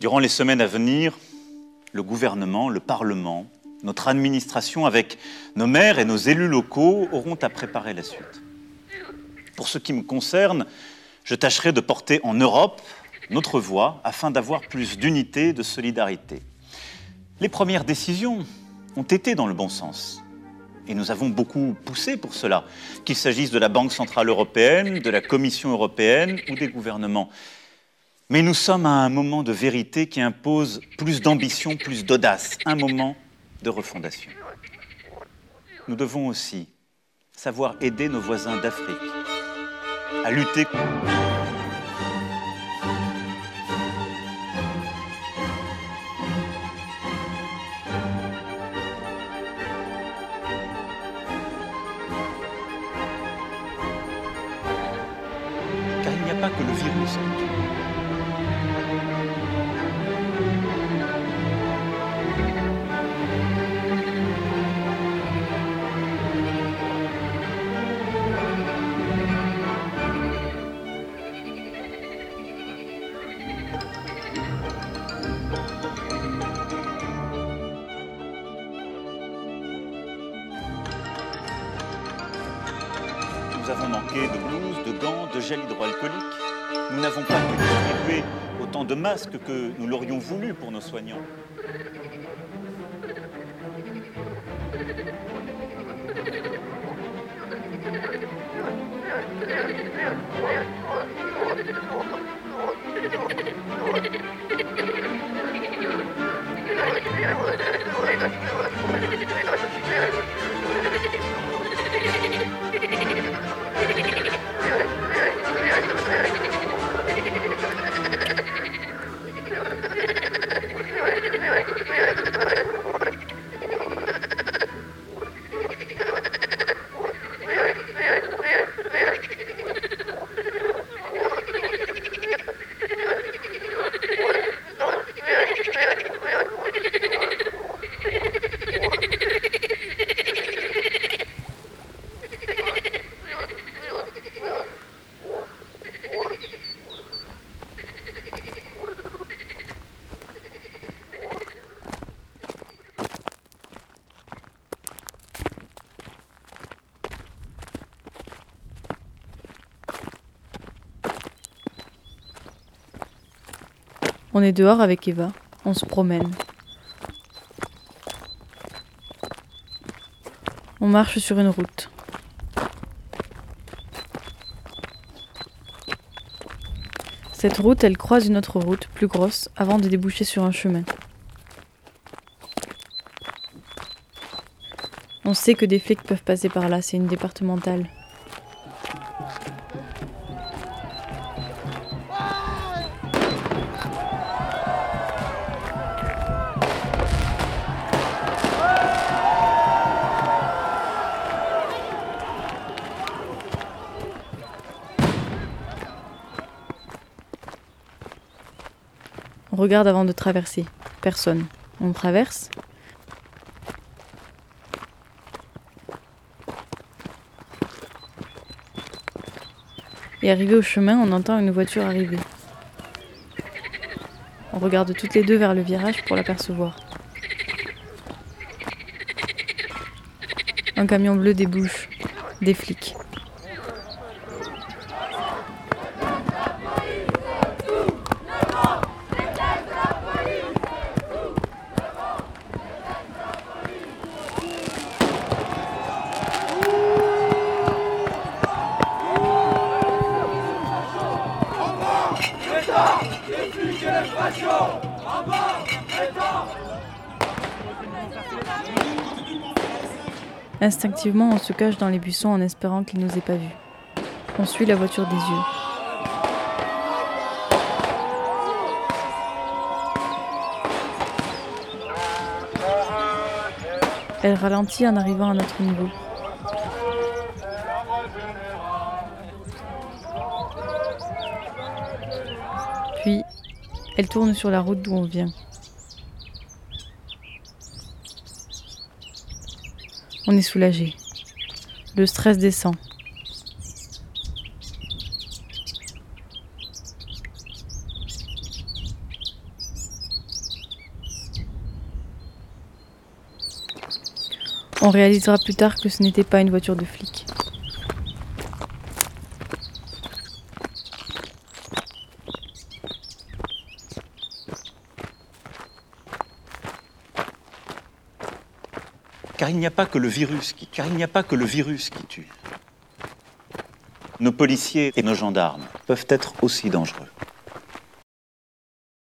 Durant les semaines à venir, le gouvernement, le Parlement, notre administration, avec nos maires et nos élus locaux, auront à préparer la suite. Pour ce qui me concerne, je tâcherai de porter en Europe notre voix afin d'avoir plus d'unité, de solidarité. Les premières décisions ont été dans le bon sens. Et nous avons beaucoup poussé pour cela, qu'il s'agisse de la Banque Centrale Européenne, de la Commission européenne ou des gouvernements. Mais nous sommes à un moment de vérité qui impose plus d'ambition, plus d'audace, un moment de refondation. Nous devons aussi savoir aider nos voisins d'Afrique à lutter contre... Car il n'y a pas que le virus Nous avons manqué de blouses, de gants, de gel hydroalcoolique. Nous n'avons pas pu distribuer autant de masques que nous l'aurions voulu pour nos soignants. On est dehors avec Eva, on se promène. On marche sur une route. Cette route, elle croise une autre route, plus grosse, avant de déboucher sur un chemin. On sait que des flics peuvent passer par là, c'est une départementale. On regarde avant de traverser. Personne. On traverse. Et arrivé au chemin, on entend une voiture arriver. On regarde toutes les deux vers le virage pour l'apercevoir. Un camion bleu débouche. Des flics. Instinctivement, on se cache dans les buissons en espérant qu'ils nous aient pas vus. On suit la voiture des yeux. Elle ralentit en arrivant à notre niveau. Elle tourne sur la route d'où on vient. On est soulagé. Le stress descend. On réalisera plus tard que ce n'était pas une voiture de flic. Car il n'y a pas que le virus qui, il n'y a pas que le virus qui tue. Nos policiers et nos gendarmes peuvent être aussi dangereux.